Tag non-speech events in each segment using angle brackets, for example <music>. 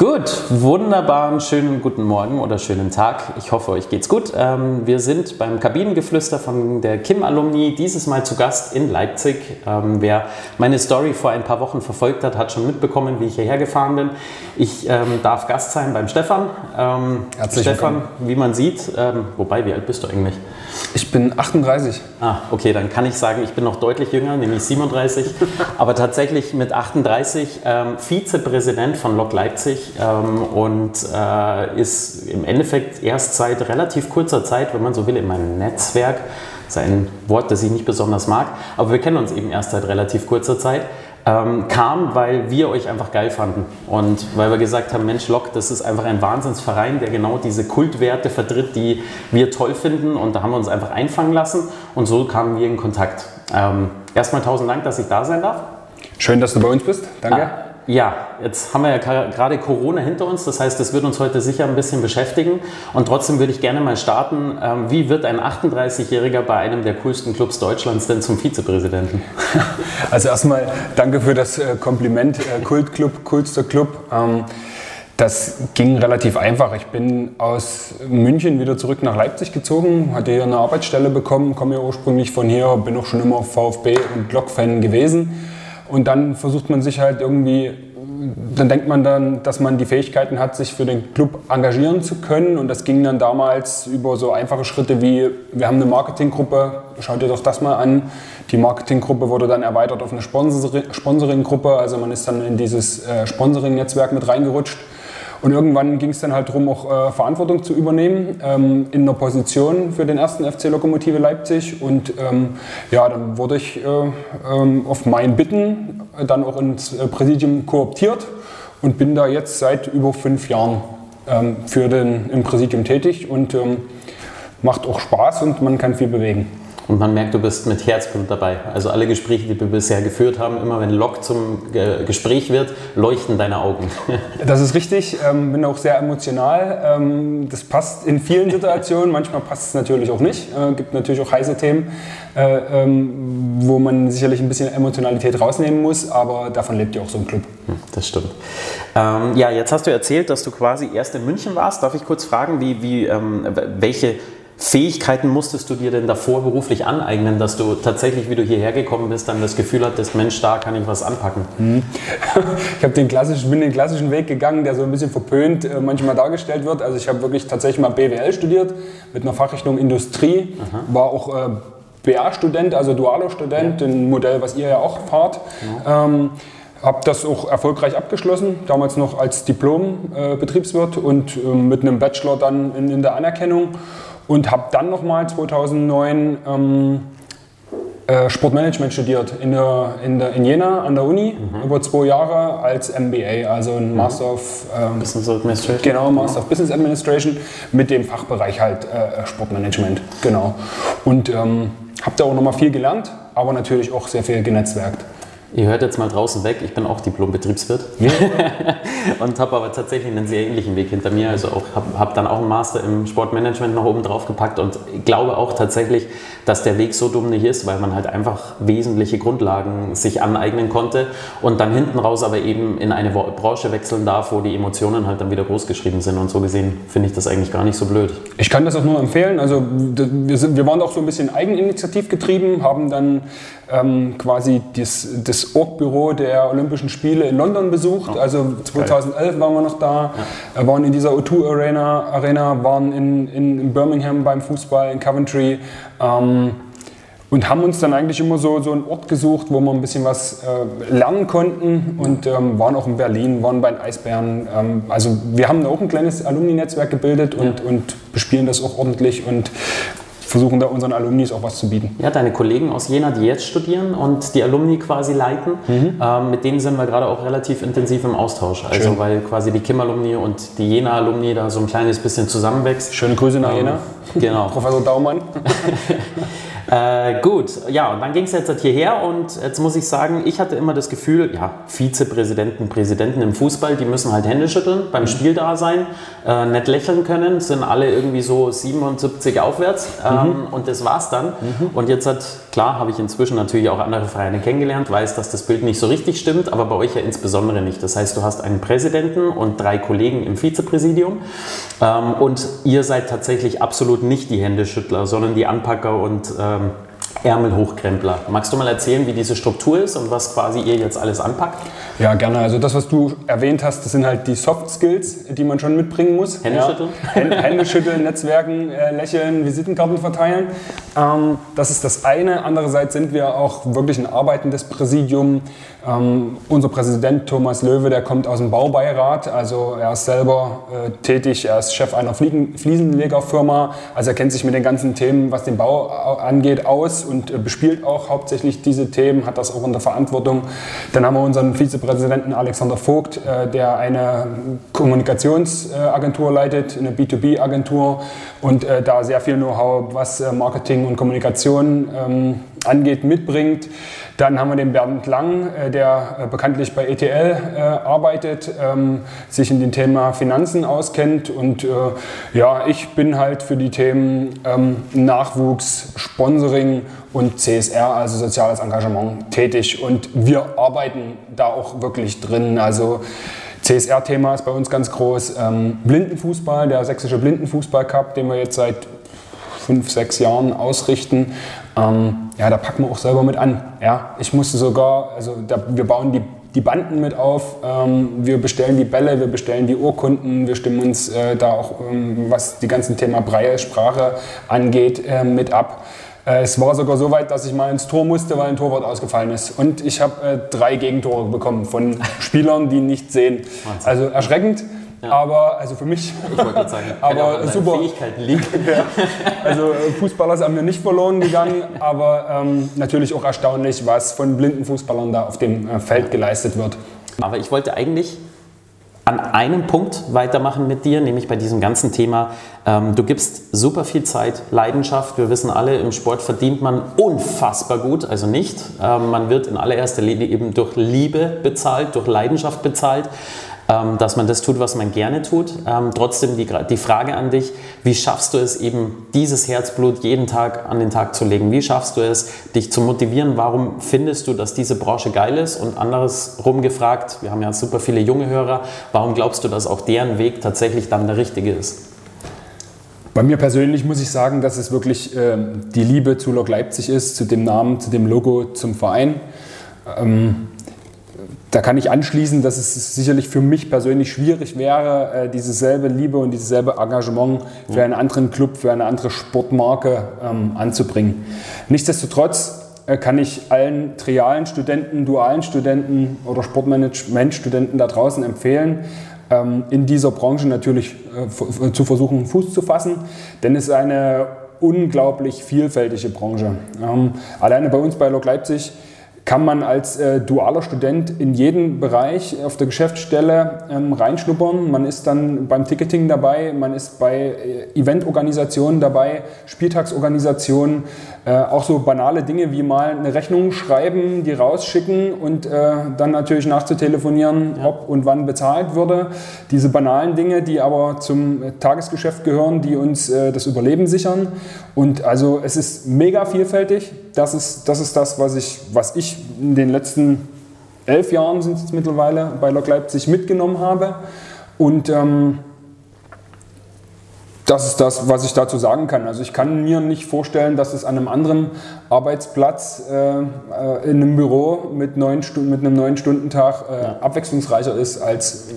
Gut, wunderbaren schönen guten Morgen oder schönen Tag. Ich hoffe, euch geht's gut. Ähm, wir sind beim Kabinengeflüster von der Kim Alumni dieses Mal zu Gast in Leipzig. Ähm, wer meine Story vor ein paar Wochen verfolgt hat, hat schon mitbekommen, wie ich hierher gefahren bin. Ich ähm, darf Gast sein beim Stefan. Ähm, Stefan, willkommen. wie man sieht, ähm, wobei, wie alt bist du eigentlich? Ich bin 38. Ah, okay, dann kann ich sagen, ich bin noch deutlich jünger, nämlich 37, <laughs> aber tatsächlich mit 38 ähm, Vizepräsident von Lok Leipzig ähm, und äh, ist im Endeffekt erst seit relativ kurzer Zeit, wenn man so will, in meinem Netzwerk. Das ist ein Wort, das ich nicht besonders mag, aber wir kennen uns eben erst seit relativ kurzer Zeit. Ähm, kam, weil wir euch einfach geil fanden und weil wir gesagt haben, Mensch, Lok, das ist einfach ein Wahnsinnsverein, der genau diese Kultwerte vertritt, die wir toll finden und da haben wir uns einfach einfangen lassen und so kamen wir in Kontakt. Ähm, erstmal tausend Dank, dass ich da sein darf. Schön, dass du bei uns bist. Danke. Ah, ja, jetzt haben wir ja gerade Corona hinter uns, das heißt, das wird uns heute sicher ein bisschen beschäftigen. Und trotzdem würde ich gerne mal starten. Ähm, wie wird ein 38-Jähriger bei einem der coolsten Clubs Deutschlands denn zum Vizepräsidenten? <laughs> Also erstmal danke für das äh, Kompliment. Äh, Kultclub, coolster Club. Ähm, das ging relativ einfach. Ich bin aus München wieder zurück nach Leipzig gezogen, hatte hier eine Arbeitsstelle bekommen, komme ja ursprünglich von hier, bin auch schon immer VfB und Lok-Fan gewesen. Und dann versucht man sich halt irgendwie, dann denkt man dann, dass man die Fähigkeiten hat, sich für den Club engagieren zu können. Und das ging dann damals über so einfache Schritte wie, wir haben eine Marketinggruppe, schaut ihr doch das mal an. Die Marketinggruppe wurde dann erweitert auf eine Sponsor- Sponsoringgruppe, also man ist dann in dieses äh, Sponsoring-Netzwerk mit reingerutscht. Und irgendwann ging es dann halt darum, auch äh, Verantwortung zu übernehmen ähm, in einer Position für den ersten FC Lokomotive Leipzig. Und ähm, ja, dann wurde ich äh, ähm, auf mein Bitten dann auch ins äh, Präsidium kooptiert und bin da jetzt seit über fünf Jahren ähm, für den, im Präsidium tätig und ähm, macht auch Spaß und man kann viel bewegen. Und man merkt, du bist mit Herzblut dabei. Also alle Gespräche, die wir bisher geführt haben, immer wenn Lok zum äh, Gespräch wird, leuchten deine Augen. <laughs> Das ist richtig, ähm, bin auch sehr emotional. Ähm, das passt in vielen Situationen, manchmal passt es natürlich auch nicht. Äh, gibt natürlich auch heiße Themen, äh, ähm, wo man sicherlich ein bisschen Emotionalität rausnehmen muss, aber davon lebt ja auch so ein Club. Das stimmt. Ähm, ja, jetzt hast du erzählt, dass du quasi erst in München warst. Darf ich kurz fragen, wie, wie, ähm, welche Fähigkeiten musstest du dir denn davor beruflich aneignen, dass du tatsächlich, wie du hierher gekommen bist, dann das Gefühl hattest, Mensch, da kann ich was anpacken? Mhm. <laughs> Ich habe den klassischen, bin den klassischen Weg gegangen, der so ein bisschen verpönt äh, manchmal dargestellt wird. Also ich habe wirklich tatsächlich mal BWL studiert mit einer Fachrichtung Industrie, Aha. war auch äh, BA-Student, also dualer Student, ja. ein Modell, was ihr ja auch fahrt. Ja. Ähm, habe das auch erfolgreich abgeschlossen, damals noch als Diplom-Betriebswirt äh, und äh, mit einem Bachelor dann in, in der Anerkennung und habe dann nochmal 2009 ähm, äh, Sportmanagement studiert in, der, in, der, in Jena an der Uni mhm. über zwei Jahre als MBA, also ein mhm. Master of ähm, Business Administration. Genau, Master of Business Administration mit dem Fachbereich halt äh, Sportmanagement. Genau. Und ähm, habe da auch nochmal viel gelernt, aber natürlich auch sehr viel genetzwerkt. Ihr hört jetzt mal draußen weg, ich bin auch Diplom-Betriebswirt ja. <laughs> und habe aber tatsächlich einen sehr ähnlichen Weg hinter mir. Also habe hab dann auch einen Master im Sportmanagement noch oben drauf gepackt und glaube auch tatsächlich, dass der Weg so dumm nicht ist, weil man halt einfach wesentliche Grundlagen sich aneignen konnte und dann hinten raus aber eben in eine Branche wechseln darf, wo die Emotionen halt dann wieder groß geschrieben sind. Und so gesehen finde ich das eigentlich gar nicht so blöd. Ich kann das auch nur empfehlen. Also wir, sind, wir waren auch so ein bisschen eigeninitiativ getrieben, haben dann ähm, quasi das, das Org-Büro der Olympischen Spiele in London besucht. Oh, also 2011 geil. waren wir noch da, ja. waren in dieser O2 Arena, Arena waren in, in Birmingham beim Fußball, in Coventry. Ähm, und haben uns dann eigentlich immer so, so einen Ort gesucht, wo wir ein bisschen was äh, lernen konnten und ähm, waren auch in Berlin, waren bei den Eisbären. Ähm, also wir haben auch ein kleines Alumni-Netzwerk gebildet und, ja. und bespielen das auch ordentlich und versuchen da unseren Alumnis auch was zu bieten. Ja, deine Kollegen aus Jena, die jetzt studieren und die Alumni quasi leiten, mhm. ähm, mit denen sind wir gerade auch relativ intensiv im Austausch. Also Schön. weil quasi die Kim-Alumni und die Jena-Alumni da so ein kleines bisschen zusammenwächst. Schöne Grüße nach ähm, Jena. Genau. <laughs> Professor Daumann. <laughs> Äh, gut, ja, und dann ging es jetzt halt hierher und jetzt muss ich sagen, ich hatte immer das Gefühl, ja, Vizepräsidenten, Präsidenten im Fußball, die müssen halt Hände schütteln, beim mhm. Spiel da sein, äh, nicht lächeln können, sind alle irgendwie so 77 aufwärts ähm, mhm. und das war's dann. Mhm. Und jetzt hat, klar, habe ich inzwischen natürlich auch andere Vereine kennengelernt, weiß, dass das Bild nicht so richtig stimmt, aber bei euch ja insbesondere nicht. Das heißt, du hast einen Präsidenten und drei Kollegen im Vizepräsidium ähm, und ihr seid tatsächlich absolut nicht die Händeschüttler, sondern die Anpacker und ähm, Ärmelhochkrempler. Magst du mal erzählen, wie diese Struktur ist und was quasi ihr jetzt alles anpackt? Ja, gerne. Also das, was du erwähnt hast, das sind halt die Soft Skills, die man schon mitbringen muss. Hände schütteln? Ja. Hände schütteln, Netzwerken, äh, lächeln, Visitenkarten verteilen. Ähm, das ist das eine. Andererseits sind wir auch wirklich ein arbeitendes Präsidium. Ähm, unser Präsident Thomas Löwe, der kommt aus dem Baubeirat, also er ist selber äh, tätig, er ist Chef einer Fliegen Fliesenlegerfirma, also er kennt sich mit den ganzen Themen, was den Bau angeht, aus und äh, bespielt auch hauptsächlich diese Themen, hat das auch in der Verantwortung. Dann haben wir unseren Vizepräsidenten Alexander Vogt, äh, der eine Kommunikationsagentur leitet, eine B2B-Agentur und äh, da sehr viel Know-how, was äh, Marketing und Kommunikation ähm, angeht, mitbringt. Dann haben wir den Bernd Lang, äh, der äh, bekanntlich bei ETL äh, arbeitet, ähm, sich in dem Thema Finanzen auskennt. Und ja, ich bin halt für die Themen ähm, Nachwuchs, Sponsoring und CSR, also soziales Engagement, tätig. Und wir arbeiten da auch wirklich drin. Also CSR-Thema ist bei uns ganz groß. Ähm, Blindenfußball, der sächsische Blindenfußball-Cup, den wir jetzt seit fünf, sechs Jahren ausrichten. Ähm, ja, da packen wir auch selber mit an. Ja, ich musste sogar, also da, wir bauen die, die Banden mit auf, ähm, wir bestellen die Bälle, wir bestellen die Urkunden, wir stimmen uns äh, da auch, ähm, was die ganzen Thema Breie-Sprache angeht, äh, mit ab. Äh, es war sogar so weit, dass ich mal ins Tor musste, weil ein Torwart ausgefallen ist. Und ich habe äh, drei Gegentore bekommen von <laughs> Spielern, die nicht sehen. Also erschreckend. Ja. Aber, also für mich, ich wollte sagen, <laughs> aber super. Fähigkeiten liegen. <laughs> ja. Also Fußballer sind mir nicht verloren gegangen, aber ähm, natürlich auch erstaunlich, was von blinden Fußballern da auf dem äh, Feld geleistet wird. Aber ich wollte eigentlich an einem Punkt weitermachen mit dir, nämlich bei diesem ganzen Thema. Ähm, du gibst super viel Zeit, Leidenschaft. Wir wissen alle, im Sport verdient man unfassbar gut, also nicht. Ähm, man wird in allererster Linie eben durch Liebe bezahlt, durch Leidenschaft bezahlt. Ähm, dass man das tut, was man gerne tut. Ähm, trotzdem die, die Frage an dich, wie schaffst du es eben, dieses Herzblut jeden Tag an den Tag zu legen? Wie schaffst du es, dich zu motivieren? Warum findest du, dass diese Branche geil ist? Und andersrum gefragt, wir haben ja super viele junge Hörer, warum glaubst du, dass auch deren Weg tatsächlich dann der richtige ist? Bei mir persönlich muss ich sagen, dass es wirklich äh, die Liebe zu Lok Leipzig ist, zu dem Namen, zu dem Logo, zum Verein. Ähm, da kann ich anschließen, dass es sicherlich für mich persönlich schwierig wäre, äh, diese Liebe und dieses selbe Engagement für einen anderen Club, für eine andere Sportmarke ähm, anzubringen. Nichtsdestotrotz äh, kann ich allen trialen Studenten, dualen Studenten oder Sportmanagement-Studenten da draußen empfehlen, ähm, in dieser Branche natürlich äh, zu versuchen, Fuß zu fassen, denn es ist eine unglaublich vielfältige Branche. Ähm, alleine bei uns bei Lok Leipzig kann man als äh, dualer Student in jeden Bereich auf der Geschäftsstelle ähm, reinschnuppern. Man ist dann beim Ticketing dabei, man ist bei äh, Eventorganisationen dabei, Spieltagsorganisationen, äh, auch so banale Dinge wie mal eine Rechnung schreiben, die rausschicken und äh, dann natürlich nachzutelefonieren, ja. ob und wann bezahlt würde. Diese banalen Dinge, die aber zum Tagesgeschäft gehören, die uns äh, das Überleben sichern. Und also es ist mega vielfältig. Das ist das, ist das was, ich, was ich in den letzten elf Jahren sind es mittlerweile bei Lok Leipzig mitgenommen habe. Und ähm, das ist das, was ich dazu sagen kann. Also ich kann mir nicht vorstellen, dass es an einem anderen Arbeitsplatz äh, äh in einem Büro mit, neun mit einem neun Stundentag äh, ja. abwechslungsreicher ist als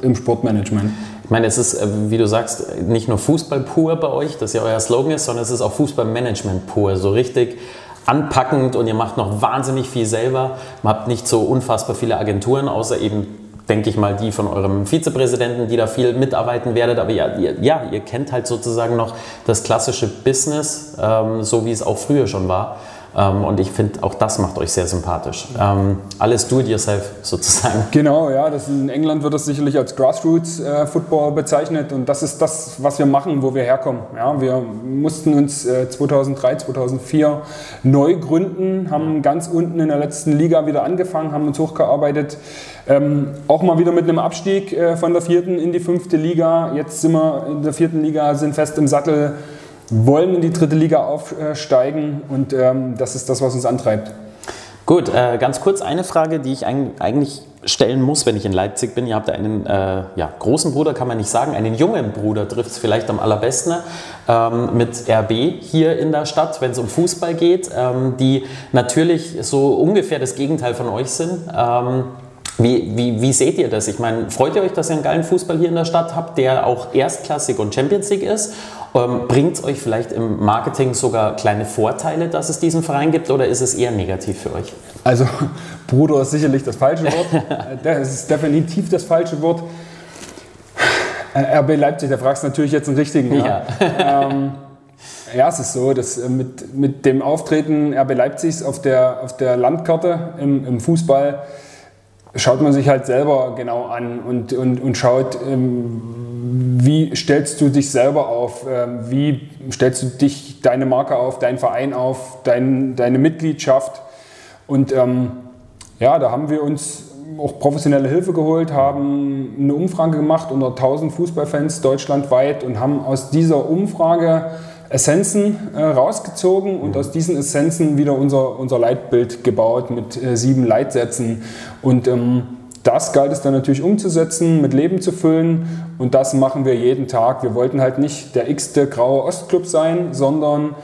im Sportmanagement. Ich meine, es ist, äh, wie du sagst, nicht nur Fußball pur bei euch, das ja euer Slogan ist, sondern es ist auch Fußballmanagement pur. So richtig anpackend und ihr macht noch wahnsinnig viel selber. Man habt nicht so unfassbar viele Agenturen, außer eben denke ich mal, die von eurem Vizepräsidenten, die da viel mitarbeiten werdet. Aber ja, ihr, ja, ihr kennt halt sozusagen noch das klassische Business, ähm, so wie es auch früher schon war. Ähm, und ich finde, auch das macht euch sehr sympathisch. Ähm, alles do-it-yourself <laughs> sozusagen. Genau, ja. Das in England wird das sicherlich als Grassroots-Football äh, bezeichnet. Und das ist das, was wir machen, wo wir herkommen. Ja, wir mussten uns äh, 2003, 2004 neu gründen, haben ganz unten in der letzten Liga wieder angefangen, haben uns hochgearbeitet. Ähm, auch mal wieder mit einem Abstieg äh, von der vierten in die fünfte Liga. Jetzt sind wir in der vierten Liga, sind fest im Sattel wollen in die dritte Liga aufsteigen und ähm, das ist das, was uns antreibt. Gut, äh, ganz kurz eine Frage, die ich eigentlich stellen muss, wenn ich in Leipzig bin. Ihr habt einen äh, ja, großen Bruder, kann man nicht sagen, einen jungen Bruder trifft es vielleicht am allerbesten ähm, mit RB hier in der Stadt, wenn es um Fußball geht, ähm, die natürlich so ungefähr das Gegenteil von euch sind. Ähm, wie, wie, wie, seht ihr das? Ich meine, freut ihr euch, dass ihr einen geilen Fußball hier in der Stadt habt, der auch erstklassig und Champions League ist? Ähm, Bringt es euch vielleicht im Marketing sogar kleine Vorteile, dass es diesen Verein gibt oder ist es eher negativ für euch? Also Bruder ist sicherlich das falsche Wort. <laughs> das ist definitiv das falsche Wort. Äh, RB Leipzig, da fragst du natürlich jetzt einen richtigen. Ja. Ja, ähm, ja es ist so, dass äh, mit, mit dem Auftreten RB Leipzigs auf der, auf der Landkarte im, im Fußball schaut man sich halt selber genau an und, und, und schaut, ähm, wie stellst du dich selber auf, ähm, wie stellst du dich, deine Marke auf, deinen Verein auf, dein, deine Mitgliedschaft. Und ähm, ja, da haben wir uns auch professionelle Hilfe geholt, haben eine Umfrage gemacht unter 1000 Fußballfans deutschlandweit und haben aus dieser Umfrage Essenzen äh, rausgezogen und aus diesen Essenzen wieder unser, unser Leitbild gebaut mit äh, sieben Leitsätzen. Und ähm, das galt es dann natürlich umzusetzen, mit Leben zu füllen und das machen wir jeden Tag. Wir wollten halt nicht der x-te graue Ostclub sein, sondern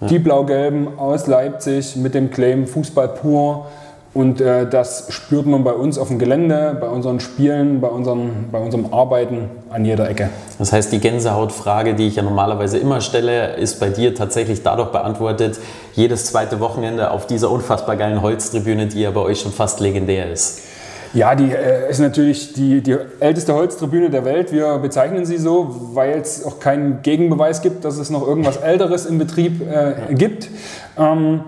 die Blau-Gelben aus Leipzig mit dem Claim Fußball pur und äh, das spürt man bei uns auf dem Gelände, bei unseren Spielen, bei, unseren, bei unserem Arbeiten an jeder Ecke. Das heißt, die Gänsehautfrage, die ich ja normalerweise immer stelle, ist bei dir tatsächlich dadurch beantwortet, jedes zweite Wochenende auf dieser unfassbar geilen Holztribüne, die ja bei euch schon fast legendär ist. Ja, die äh, ist natürlich die, die älteste Holztribüne der Welt. Wir bezeichnen sie so, weil es auch keinen Gegenbeweis gibt, dass es noch irgendwas Älteres im Betrieb äh, gibt. Ähm,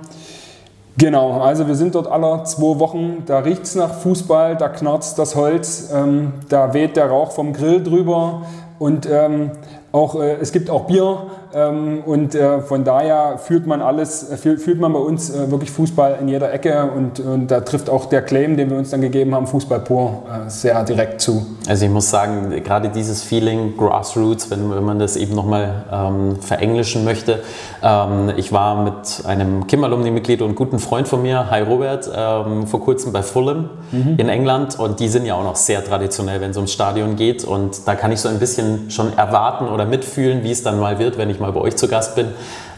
Genau, also wir sind dort alle zwei Wochen, da riecht es nach Fußball, da knarzt das Holz, ähm, da weht der Rauch vom Grill drüber und ähm, auch, äh, es gibt auch Bier ähm, und äh, von daher fühlt man alles, äh, fühlt man bei uns äh, wirklich Fußball in jeder Ecke und, und, da trifft auch der Claim, den wir uns dann gegeben haben, Fußball pur, äh, sehr direkt zu. Also ich muss sagen, gerade dieses Feeling Grassroots, wenn, wenn man das eben nochmal ähm, verenglischen möchte. Ähm, ich war mit einem Kim-Alumni-Mitglied und guten Freund von mir, Hi Robert, ähm, vor kurzem bei Fulham mhm. in England und die sind ja auch noch sehr traditionell, wenn es ums Stadion geht und da kann ich so ein bisschen schon erwarten oder mitfühlen, wie es dann mal wird, wenn ich mal bei euch zu Gast bin.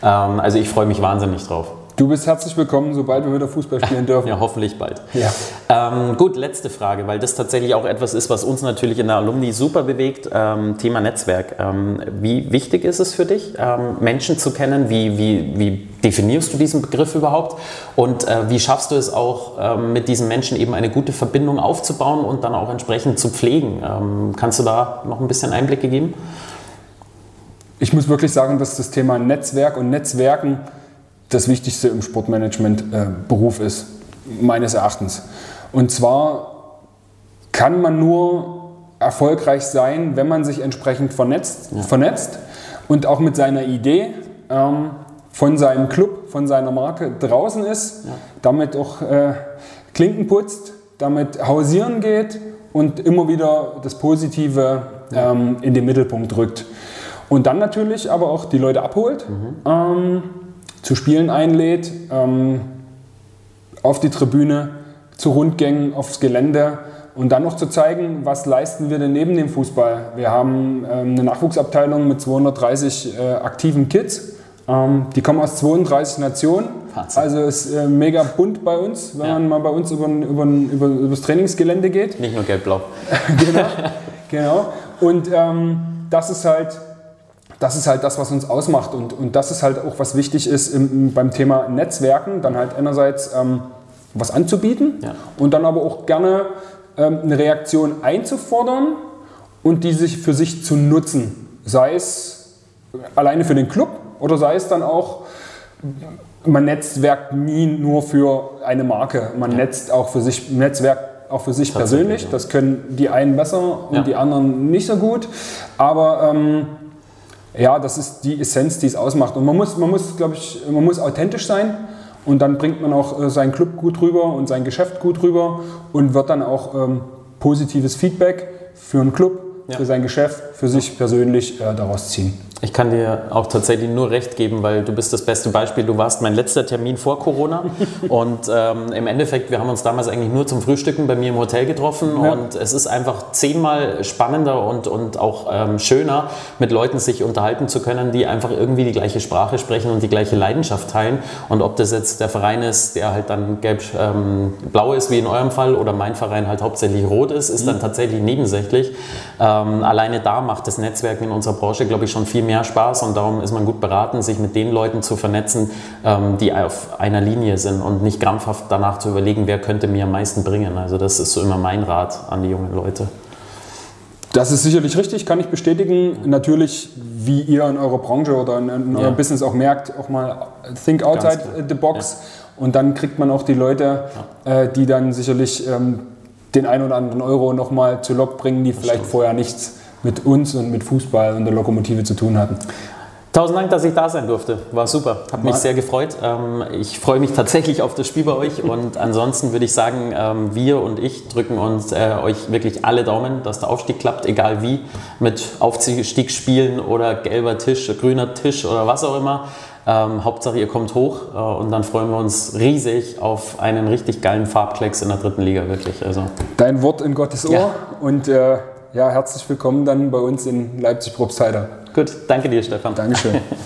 Ähm, also ich freue mich wahnsinnig drauf. Du bist herzlich willkommen, sobald wir wieder Fußball spielen <laughs> dürfen. ja, hoffentlich bald. Ja. Ähm, gut, letzte Frage, weil das tatsächlich auch etwas ist, was uns natürlich in der Alumni super bewegt. Ähm, Thema Netzwerk. Ähm, wie wichtig ist es für dich, ähm, Menschen zu kennen? Wie, wie, wie definierst du diesen Begriff überhaupt? Und äh, wie schaffst du es auch, ähm, mit diesen Menschen eben eine gute Verbindung aufzubauen und dann auch entsprechend zu pflegen? Ähm, kannst du da noch ein bisschen Einblicke geben? Ich muss wirklich sagen, dass das Thema Netzwerk und Netzwerken das Wichtigste im Sportmanagement-Beruf äh, ist, meines Erachtens. Und zwar kann man nur erfolgreich sein, wenn man sich entsprechend vernetzt, ja. vernetzt und auch mit seiner Idee ähm, von seinem Club, von seiner Marke draußen ist, ja. damit auch äh, Klinken putzt, damit hausieren geht und immer wieder das Positive ähm, in den Mittelpunkt rückt. Und dann natürlich aber auch die Leute abholt, mhm. ähm, zu Spielen einlädt, ähm, auf die Tribüne, zu Rundgängen, aufs Gelände und dann noch zu zeigen, was leisten wir denn neben dem Fußball. Wir haben ähm, eine Nachwuchsabteilung mit 230 äh, aktiven Kids. Ähm, die kommen aus 32 Nationen. Wahnsinn. Also ist äh, mega bunt bei uns, wenn ja. man mal bei uns über, über, über, über das Trainingsgelände geht. Nicht nur gelb-blau. <laughs> genau, genau. Und ähm, das ist halt das ist halt das, was uns ausmacht. Und, und das ist halt auch, was wichtig ist im, beim Thema Netzwerken, dann halt einerseits ähm, was anzubieten ja. und dann aber auch gerne ähm, eine Reaktion einzufordern und die sich für sich zu nutzen. Sei es alleine für den Club oder sei es dann auch man netzwerkt nie nur für eine Marke. Man ja. netzt auch für sich, Netzwerk auch für sich persönlich. Ja. Das können die einen besser und ja. die anderen nicht so gut. Aber ähm, ja, das ist die Essenz, die es ausmacht. Und man muss, man muss, glaube ich, man muss authentisch sein. Und dann bringt man auch äh, seinen Club gut rüber und sein Geschäft gut rüber und wird dann auch ähm, positives Feedback für einen Club, ja. für sein Geschäft, für sich persönlich äh, daraus ziehen. Ich kann dir auch tatsächlich nur recht geben, weil du bist das beste Beispiel. Du warst mein letzter Termin vor Corona <laughs> und ähm, im Endeffekt, wir haben uns damals eigentlich nur zum Frühstücken bei mir im Hotel getroffen ja. und es ist einfach zehnmal spannender und, und auch ähm, schöner, mit Leuten sich unterhalten zu können, die einfach irgendwie die gleiche Sprache sprechen und die gleiche Leidenschaft teilen. Und ob das jetzt der Verein ist, der halt dann gelb-blau ähm, ist, wie in eurem Fall, oder mein Verein halt hauptsächlich rot ist, ist mhm. dann tatsächlich nebensächlich. Ähm, alleine da macht das Netzwerken in unserer Branche, glaube ich, schon viel mehr Spaß und darum ist man gut beraten, sich mit den Leuten zu vernetzen, ähm, die auf einer Linie sind und nicht krampfhaft danach zu überlegen, wer könnte mir am meisten bringen. Also das ist so immer mein Rat an die jungen Leute. Das ist sicherlich richtig, kann ich bestätigen. Natürlich, wie ihr in eurer Branche oder in, in eurem ja. Business auch merkt, auch mal think outside the box. Ja. Und dann kriegt man auch die Leute, ja. äh, die dann sicherlich ähm, den einen oder anderen Euro nochmal zu Lok bringen, die das vielleicht stimmt. vorher nichts mit uns und mit Fußball und der Lokomotive zu tun hatten. Tausend Dank, dass ich da sein durfte. War super. Hat mich sehr gefreut. Ähm, ich freue mich tatsächlich auf das Spiel bei euch. Und ansonsten würde ich sagen, ähm, wir und ich drücken uns äh, euch wirklich alle Daumen, dass der Aufstieg klappt, egal wie. Mit Aufstiegsspielen oder gelber Tisch, grüner Tisch oder was auch immer. Ähm, Hauptsache, ihr kommt hoch äh, und dann freuen wir uns riesig auf einen richtig geilen Farbklecks in der dritten Liga, wirklich. Also. Dein Wort in Gottes Ohr ja. und äh ja, herzlich willkommen dann bei uns in Leipzig-Probstheida. Gut, danke dir, Stefan. Dankeschön. <laughs>